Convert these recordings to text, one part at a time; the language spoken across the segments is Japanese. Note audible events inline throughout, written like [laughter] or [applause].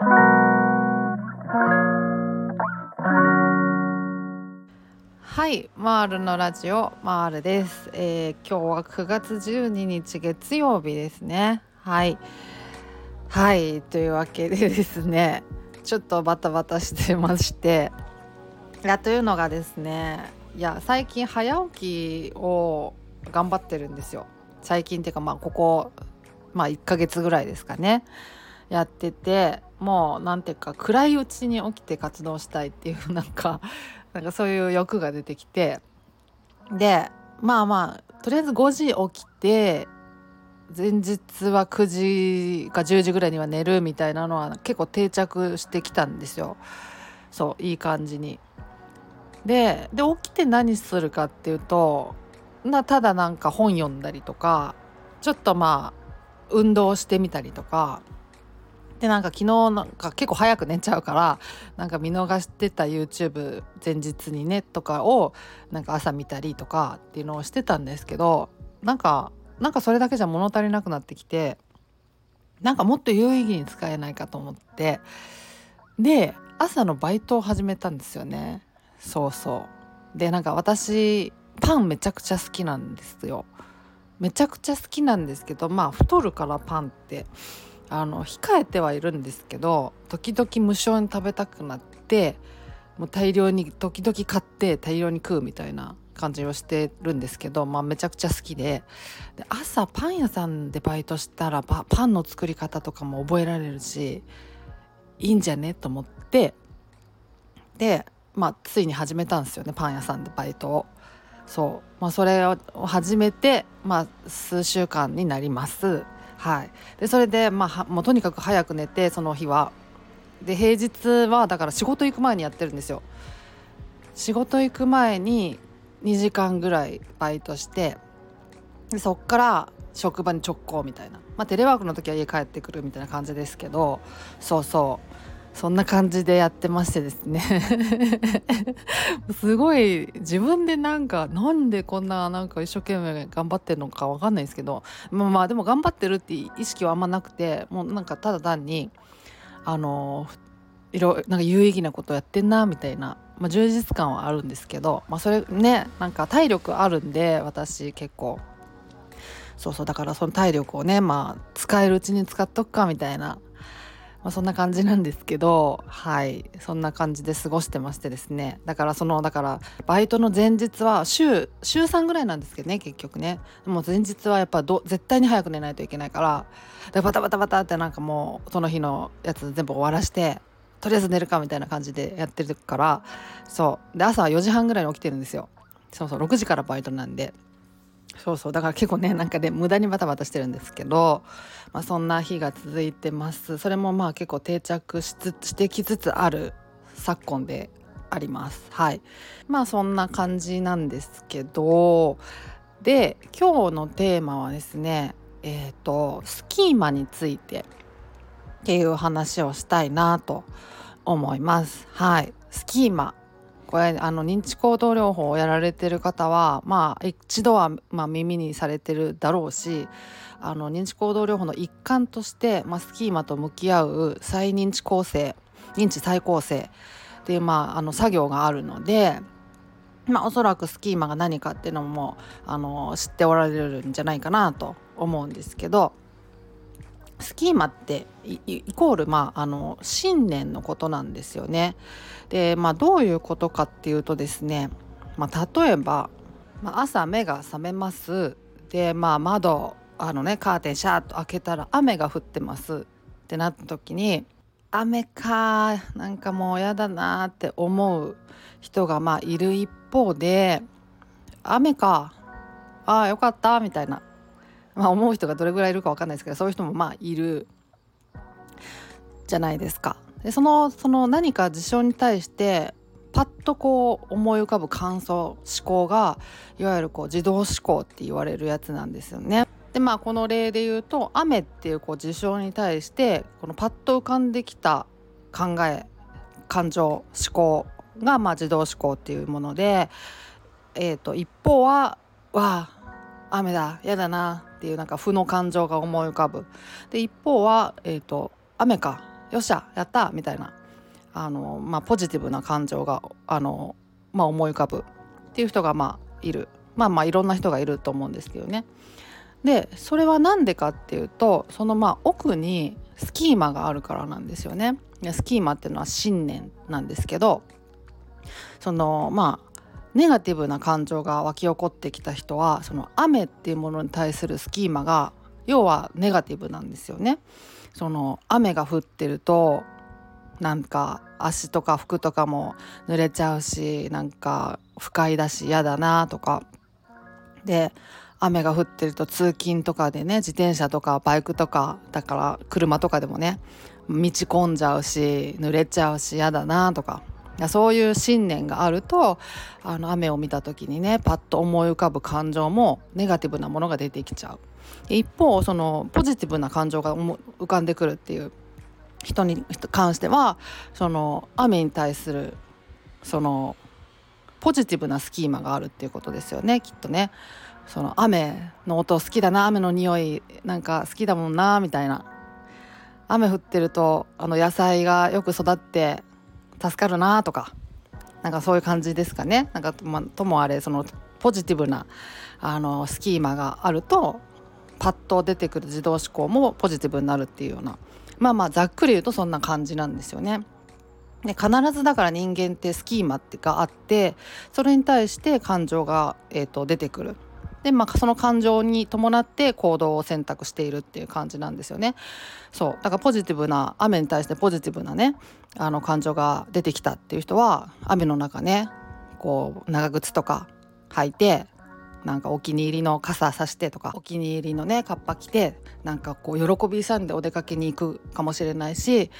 はいマールのラジオマールです、えー、今日は9月12日月曜日ですね。はい。はいというわけでですねちょっとバタバタしてまして。いやというのがですねいや最近早起きを頑張ってるんですよ。最近っていうかまあここまあ1ヶ月ぐらいですかね。やっててもう何ていうか暗いうちに起きて活動したいっていうなんか [laughs] なんかそういう欲が出てきてでまあまあとりあえず5時起きて前日は9時か10時ぐらいには寝るみたいなのは結構定着してきたんですよそういい感じに。でで起きて何するかっていうとなただなんか本読んだりとかちょっとまあ運動してみたりとかでなんか昨日なんか結構早く寝ちゃうからなんか見逃してた YouTube 前日にねとかをなんか朝見たりとかっていうのをしてたんですけどなんかなんかそれだけじゃ物足りなくなってきてなんかもっと有意義に使えないかと思ってで朝のバイトを始めたんですよね。そうそう。でなんか私パンめちゃくちゃ好きなんですよ。めちゃくちゃ好きなんですけどまあ太るからパンって。あの控えてはいるんですけど時々無償に食べたくなってもう大量に時々買って大量に食うみたいな感じをしてるんですけど、まあ、めちゃくちゃ好きでで朝パン屋さんでバイトしたらパンの作り方とかも覚えられるしいいんじゃね？と思ってで、まあ、ついに始めたんですよねパン屋さんでバイトを。そう、まあ、それを始めて、まあ、数週間になります。はい、でそれで、まあ、もうとにかく早く寝てその日は。で平日はだから仕事行く前にやってるんですよ。仕事行く前に2時間ぐらいバイトしてでそっから職場に直行みたいな、まあ、テレワークの時は家帰ってくるみたいな感じですけどそうそうそんな感じでやってましてですね。[laughs] すごい自分でなんかなんでこんななんか一生懸命頑張ってるのか分かんないですけどまあまあでも頑張ってるって意識はあんまなくてもうなんかただ単にあのいろなんか有意義なことやってんなみたいな、まあ、充実感はあるんですけど、まあ、それねなんか体力あるんで私結構。そうそうだからその体力をねまあ使えるうちに使っとくかみたいなまあ、そんな感じなんですけどはい。そんな感じで過ごしてましてですね。だからそのだからバイトの前日は週週3ぐらいなんですけどね結局ね。もう前日はやっぱど絶対に早く寝ないといけないからでバタバタバタってなんかもうその日のやつ全部終わらしてとりあえず寝るかみたいな感じでやってるからそう。で朝は4時半ぐらいに起きてるんですよ。そうそう6時からバイトなんで。そうそう。だから結構ねなんかね無駄にバタバタしてるんですけど、まあ、そんな日が続いてます。それもまあ結構定着しつしてきつつある昨今であります。はい。まあそんな感じなんですけどで今日のテーマはですねえっ、ー、とスキーマについてっていう話をしたいなと思います。はい。スキーマ。これあの認知行動療法をやられてる方はまあ一度は、まあ、耳にされてるだろうしあの認知行動療法の一環として、まあ、スキーマと向き合う再認知構成認知再構成っていう、まあ、あの作業があるので。まあ、おそらくスキーマが何かっていうのもあの知っておられるんじゃないかなと思うんですけどスキーマってイコール、まあ、あの信念のことなんですよね。で、まあ、どういうことかっていうとですね、まあ、例えば、まあ、朝目が覚めます。で、まあ、窓あのねカーテンシャーッと開けたら雨が降ってます。ってなった時に雨かなんかもうやだなって思う人がまあいる一方で雨かああよかったみたいな。まあ、思う人がどれぐらいいるか分かんないですけどそういう人もまあいるじゃないですか。でそのその何か事象に対してパッとこう思い浮かぶ感想思考がいわゆるこう自動思考って言われるやつなんですよね。でまあこの例で言うと雨っていうこう事象に対してこのパッと浮かんできた考え感情思考がまあ自動思考っていうもので、えー、と一方は「わあ雨だ嫌だなっていうなんか負の感情が思い浮かぶで一方は、えーと、雨かよっしゃやったみたいなあの、まあ、ポジティブな感情があの、まあ、思い浮かぶっていう人がまあいるまあまあいろんな人がいると思うんですけどね。でそれは何でかっていうとそのまあ奥にスキーマがあるからなんですよね。スキーマっていうのは信念なんですけどそのまあネガティブな感情が湧き起こってきた人はその雨っていうものに対するスキーマが要はネガティブなんですよね。その雨が降ってるとなんか足とか服とかも濡れちゃうしなんか不快だし嫌だなとかで雨が降ってると通勤とかでね自転車とかバイクとかだから車とかでもね道込んじゃうし濡れちゃうし嫌だなとかそういう信念があるとあの雨を見た時にねパッと思い浮かぶ感情もネガティブなものが出てきちゃう一方そのポジティブな感情が浮かんでくるっていう人に関してはその雨に対するそのポジティブなスキーマがあるっていうことですよねきっとね。その雨の音好きだな雨の匂いなんか好きだもんなみたいな雨降ってるとあの野菜がよく育って助かるなとかなんかそういう感じですかね。なんか、まともあれそのポジティブなあのスキーマがあるとパッと出てくる自動思考もポジティブになるっていうような。まあまあざっくり言うとそんな感じなんですよね。で必ずだから人間ってスキーマってがあってそれに対して感情が、えーと出てくる。で、まあ、その感情に伴って行動を選択しているっていう感じなんですよね。そうだからポジティブな雨に対してポジティブなねあの感情が出てきたっていう人は雨の中ねこう長靴とか履いてなんかお気に入りの傘さしてとかお気に入りのねカッパ着てなんかこう喜び勇んでお出かけに行くかもしれないし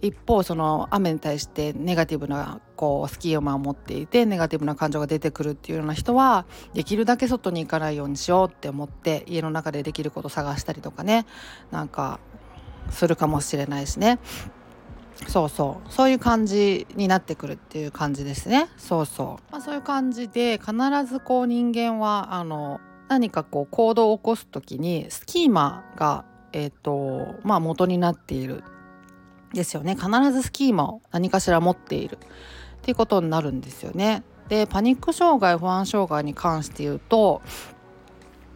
一方その雨に対してネガティブなこうスキーを持っていてネガティブな感情が出てくるっていうような人はできるだけ外に行かないようにしようって思って家の中でできること探したりとかねなんかするかもしれないしね。そうそう。そういう感じになってくるっていう感じですね。そうそう、まあ、そういう感じで必ずこう人間はあの何かこう行動を起こす時にスキーマがえっ、ー、とまあ元になっているですよね。必ずスキーマを何かしら持っているっていうことになるんですよね。でパニック障害不安障害に関して言うと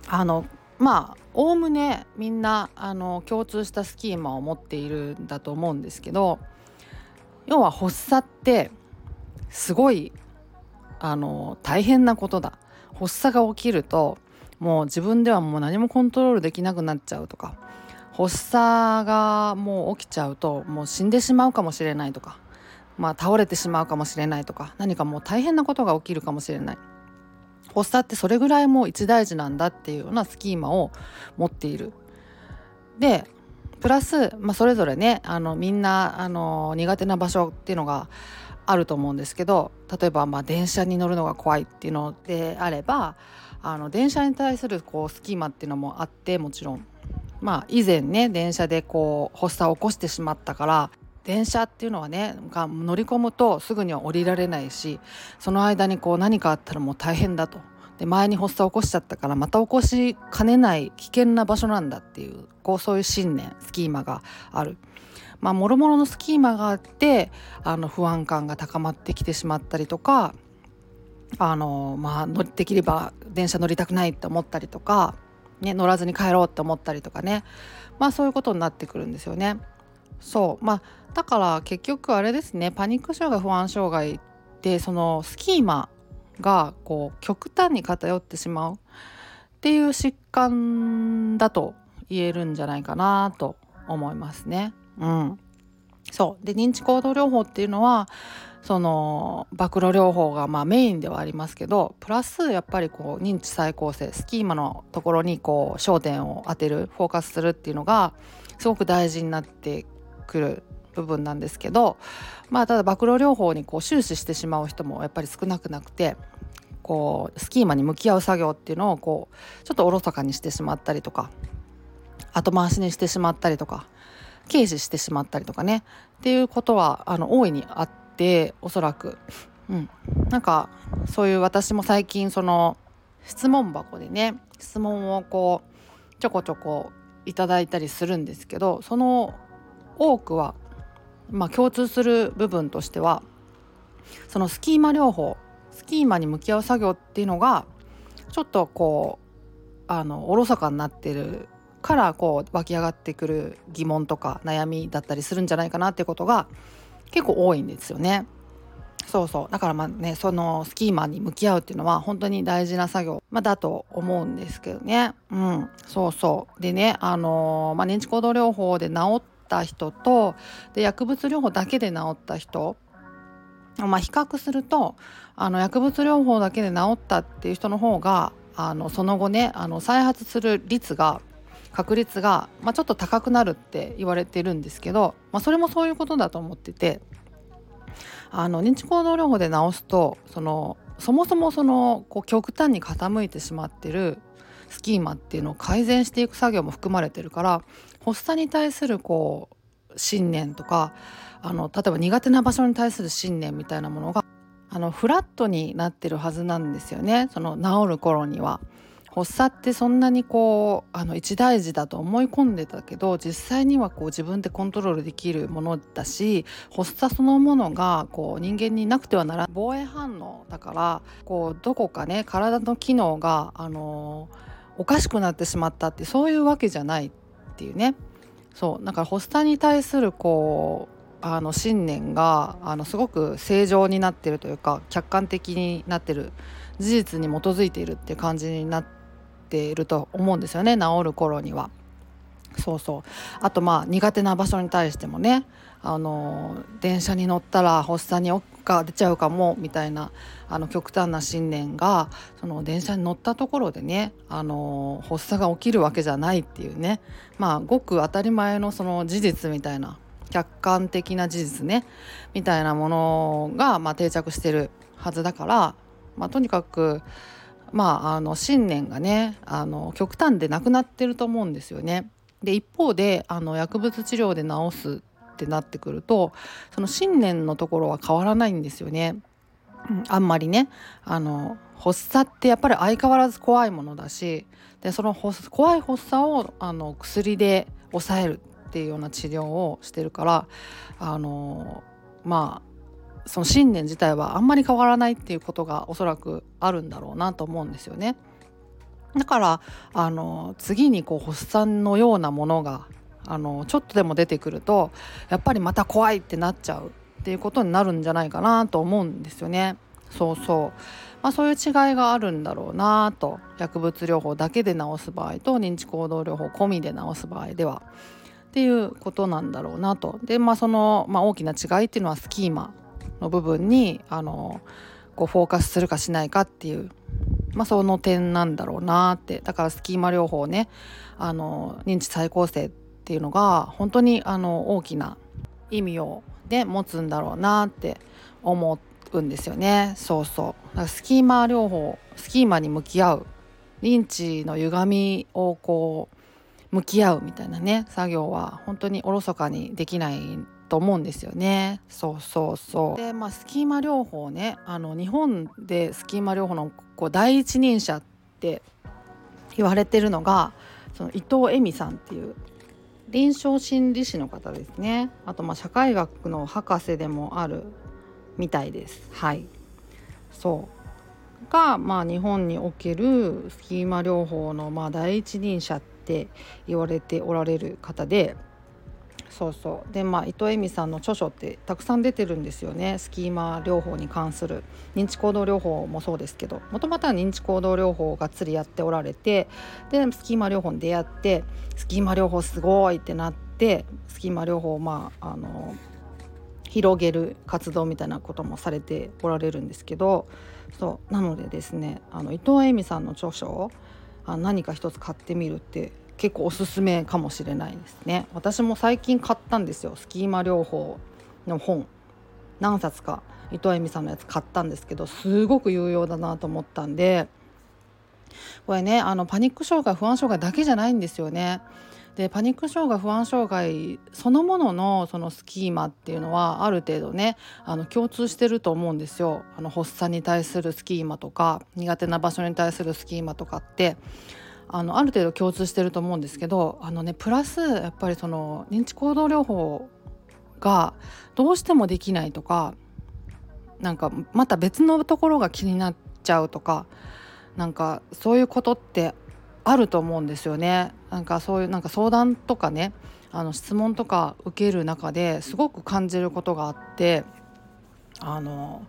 あのまあおおむねみんなあの共通したスキーマを持っているんだと思うんですけど要は発作ってすごいあの大変なことだ。発作が起きるともう自分ではもう何もコントロールできなくなっちゃうとか発作がもう起きちゃうともう死んでしまうかもしれないとかまあ倒れてしまうかもしれないとか何かもう大変なことが起きるかもしれない。発作ってそれぐらいもう一大事なんだっていうようなスキーマを持っている。でプラス、まあ、それぞれねあのみんなあの苦手な場所っていうのがあると思うんですけど例えばまあ電車に乗るのが怖いっていうのであればあの電車に対するこうスキーマっていうのもあってもちろん。まあ以前ね電車でこう発作を起こしてしまったから電車っていうのはねが乗り込むとすぐには降りられないしその間にこう何かあったらもう大変だとで前に発作を起こしちゃったからまた起こしかねない危険な場所なんだっていうこうそういう信念スキーマがある。まあ、もろもろのスキーマがあってあの不安感が高まってきてしまったりとかあの、まあ、できれば電車乗りたくないって思ったりとか、ね、乗らずに帰ろうって思ったりとかね、まあ、そういうことになってくるんですよね。そう。まあ、だから結局あれですね。パニック障害不安障害ってそのスキーマがこう極端に偏ってしまうっていう疾患だと言えるんじゃないかなと思いますね。うん、そう。で認知行動療法っていうのはその暴露療法がまあメインではありますけどプラスやっぱりこう認知再構成スキーマのところにこう焦点を当てるフォーカスするっていうのがすごく大事になってくる部分なんですけどまあただ暴露療法にこう終始してしまう人もやっぱり少なくなくてこうスキーマに向き合う作業っていうのをこうちょっとおろそかにしてしまったりとか後回しにしてしまったりとか軽視してしまったりとかねっていうことはあの大いにあっておそらく、うん、なんかそういう私も最近その質問箱でね質問をこうちょこちょこいただいたりするんですけどその多くはまあ、共通する部分としてはそのスキーマ療法スキーマに向き合う作業っていうのがちょっとこうあのおろそかになってるからこう湧き上がってくる疑問とか悩みだったりするんじゃないかなってことが結構多いんですよね。そうそう。だからまあねそのスキーマに向き合うっていうのは本当に大事な作業、ま、だと思うんですけどね。うん。そうそう。でねあのー、まあ、認知行動療法で治った人とで薬物療法だけで治った人。まあ、比較するとあの薬物療法だけで治ったっていう人の方があのその後ねあの再発する率が確率が、まあ、ちょっと高くなるって言われてるんですけど、まあ、それもそういうことだと思っててあの認知行動療法で治すとそのそもそもそのこう極端に傾いてしまってるスキーマっていうのを改善していく作業も含まれてるから発作に対するこう信念とかあの例えば苦手な場所に対する信念みたいなものがあのフラットになってるはずなんですよね。その治る頃には。発作ってそんなにこうあの一大事だと思い込んでたけど実際にはこう自分でコントロールできるものだし発作そのものがこう人間になくてはならない。防衛反応だからこうどこかね体の機能があのおかしくなってしまったってそういうわけじゃない。っていうねそうだから発作に対するこうあの信念があのすごく正常になってるというか客観的になってる事実に基づいているって感じになっていると思うんですよね治る頃には。そうそうあとまあ苦手な場所に対してもねあの電車に乗ったら発作にが出ちゃうかもみたいなあの極端な信念がその電車に乗ったところでねあの発作が起きるわけじゃないっていうねまあごく当たり前のその事実みたいな客観的な事実ねみたいなものが、まあ、定着してるはずだから、まあ、とにかく、まあ、あの信念がねあの極端でなくなってると思うんですよね。で一方であの薬物治療で治すってなってくるとその信念のところは変わらないんですよね。うん、あんまりねあの発作ってやっぱり相変わらず怖いものだしでその怖い発作をあの薬で抑えるっていうような治療をしてるからあのまあその信念自体はあんまり変わらないっていうことがおそらくあるんだろうなと思うんですよね。だからあの次にこう発作のようなものがあのちょっとでも出てくるとやっぱりまた怖いってなっちゃう。っていうことになるんじゃないかなと思うんですよね。そうそう、まあ、そういう違いがあるんだろうなと。薬物療法だけで治す場合と認知行動療法込みで治す場合では。っていうことなんだろうなと。でまあその、まあ、大きな違いっていうのはスキーマの部分にあのこうフォーカスするかしないかっていう、まあ、その点なんだろうなって。だからスキーマ療法ねあの認知再構成っていうのが本当にあの大きな意味をで持つんだろうなって思うんですよね。そうそう。だからスキーマ療法スキーマに向き合う認知の歪みをこう向き合うみたいなね作業は本当におろそかにできないと思うんですよね。そうそうそう。でまあスキーマ療法ねあの日本でスキーマ療法のこう第一人者って言われてるのがその伊藤恵美さんっていう臨床心理士の方ですね。あとまあ社会学の博士でもあるみたいです。はい。そう。がまあ日本におけるスキーマ療法のまあ第一人者ってって言われておられる方でそうそう。でまあ伊藤恵美さんの著書ってたくさん出てるんですよね。スキーマ療法に関する。認知行動療法もそうですけど。もともとは認知行動療法をがっつりやっておられてでスキーマ療法に出会ってスキーマ療法すごいってなってスキーマ療法をまああの広げる活動みたいなこともされておられるんですけど。そう。なのでですねあの伊藤恵美さんの著書あ何か一つ買ってみるって結構おすすめかもしれないですね。私も最近買ったんですよ。スキーマ療法の本。何冊か伊藤恵美さんのやつ買ったんですけどすごく有用だなと思ったんでこれねあのパニック障害不安障害だけじゃないんですよね。でパニック障害不安障害そのもののそのスキーマっていうのはある程度ねあの共通してると思うんですよ。あの発作に対するスキーマとか苦手な場所に対するスキーマとかって。あのある程度共通してると思うんですけどあのねプラスやっぱりその認知行動療法がどうしてもできないとかなんかまた別のところが気になっちゃうとかなんかそういうことってあると思うんですよね。なんかそういうなんか相談とかねあの質問とか受ける中ですごく感じることがあってあの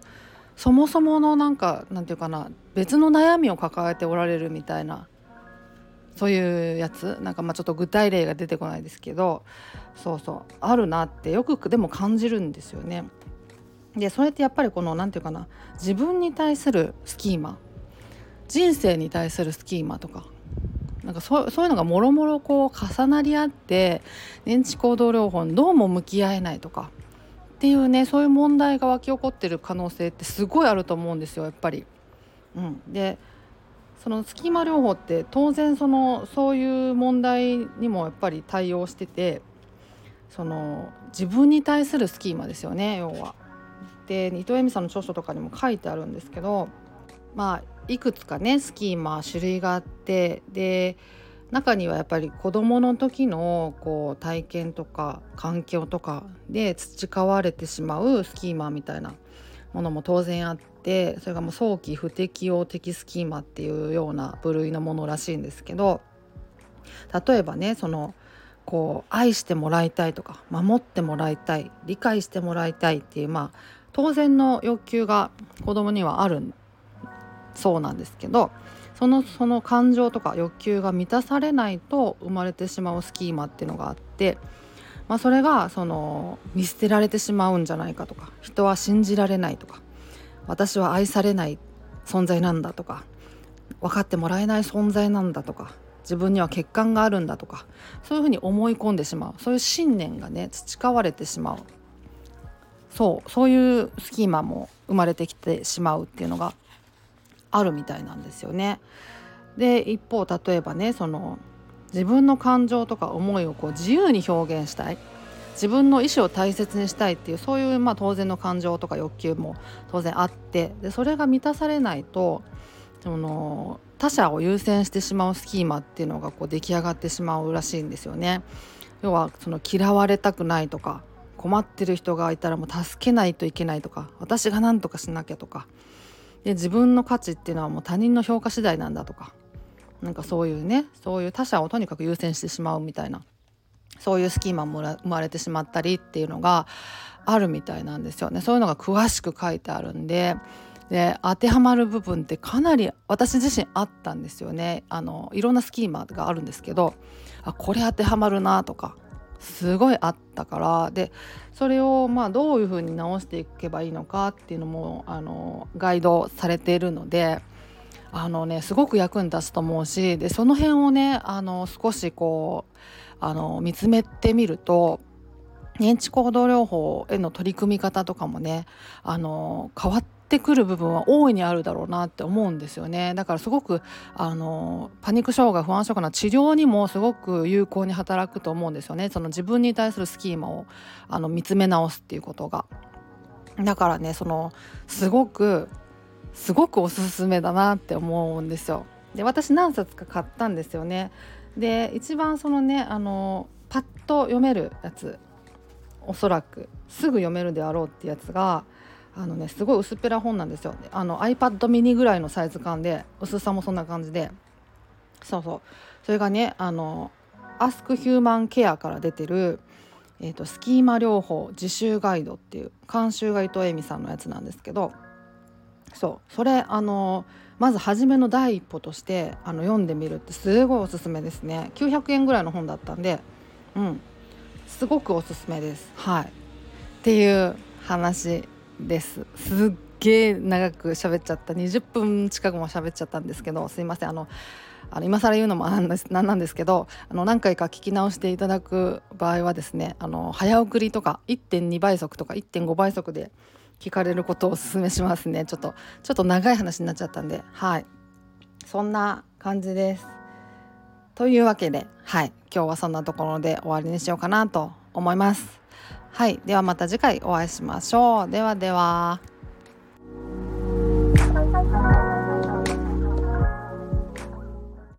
そもそものなんかなんていうかな別の悩みを抱えておられるみたいなそういうやつなんかまあちょっと具体例が出てこないですけどそうそうあるなってよくでも感じるんですよね。でそれってやっぱりこの何て言うかな自分に対するスキーマ人生に対するスキーマとかなんかそういうのがもろもろこう重なり合って認知行動療法にどうも向き合えないとかっていうねそういう問題が湧き起こってる可能性ってすごいあると思うんですよやっぱり。うん、でそのスキーマ療法って当然そのそういう問題にもやっぱり対応しててその自分に対するスキーマですよね要は。で伊藤恵美さんの著書とかにも書いてあるんですけどまあいくつかねスキーマ種類があってで中にはやっぱり子どもの時のこう体験とか環境とかで培われてしまうスキーマみたいなものも当然あってそれがもう早期不適応的スキーマっていうような部類のものらしいんですけど例えばねそのこう愛してもらいたいとか守ってもらいたい理解してもらいたいっていうまあ当然の欲求が子供にはあるそうなんですけどそのその感情とか欲求が満たされないと生まれてしまうスキーマっていうのがあって、まあ、それがその見捨てられてしまうんじゃないかとか人は信じられないとか私は愛されない存在なんだとか分かってもらえない存在なんだとか自分には欠陥があるんだとかそういうふうに思い込んでしまう。そういう信念がね培われてしまう。そうそういうスキーマも生まれてきてしまうっていうのがあるみたいなんですよね。で一方例えばねその自分の感情とか思いをこう自由に表現したい。自分の意思を大切にしたいっていうそういうまあ当然の感情とか欲求も当然あってでそれが満たされないとその他者を優先してしまうスキーマっていうのがこう出来上がってしまうらしいんですよね。要はその嫌われたくないとか困ってる人がいたらもう助けないといけないとか私が何とかしなきゃとか。で自分の価値っていうのはもう他人の評価次第なんだとか。なんかそういうねそういう他者をとにかく優先してしまうみたいな。そういうスキーマも生まれてしまったりっていうのがあるみたいなんですよね。そういうのが詳しく書いてあるんで。で当てはまる部分ってかなり私自身あったんですよね。あのいろんなスキーマがあるんですけどあこれ当てはまるなとかすごいあったから。でそれをまあどういうふうに直していけばいいのかっていうのもあのガイドされているのであのねすごく役に立つと思うしでその辺をねあの少しこうあの見つめてみると認知行動療法への取り組み方とかもねあの変わってくる部分は大いにあるだろうなって思うんですよね。だからすごくあのパニック障害不安症かな治療にもすごく有効に働くと思うんですよね。その自分に対するスキーマをあの見つめ直すっていうことが。だからねそのすごくすごくおすすめだなって思うんですよ。で私何冊か買ったんですよね。で一番そのねあのパッと読めるやつおそらくすぐ読めるであろうってやつがあのねすごい薄っぺら本なんですよ。あの iPad mini ぐらいのサイズ感で薄さもそんな感じで。そうそう。それがねあの Ask Human Care から出てる、えーと、スキーマ療法自習ガイドっていう監修が伊藤恵美さんのやつなんですけど。そう。それあのまず初めの第一歩としてあの読んでみるってすごいおすすめですね。900円ぐらいの本だったんでうん。すごくおすすめです。はい。っていう話です。すっげえ長く喋っちゃった。20分近くも喋っちゃったんですけどすいません。あのあの今更言うのもなんですなんなんですけどあの何回か聞き直していただく場合はですねあの早送りとか1.2倍速とか1.5倍速で聞かれることをお勧めしますねちょっとちょっと長い話になっちゃったんではいそんな感じです。というわけではい今日はそんなところで終わりにしようかなと思います。はいではまた次回お会いしましょうではでは。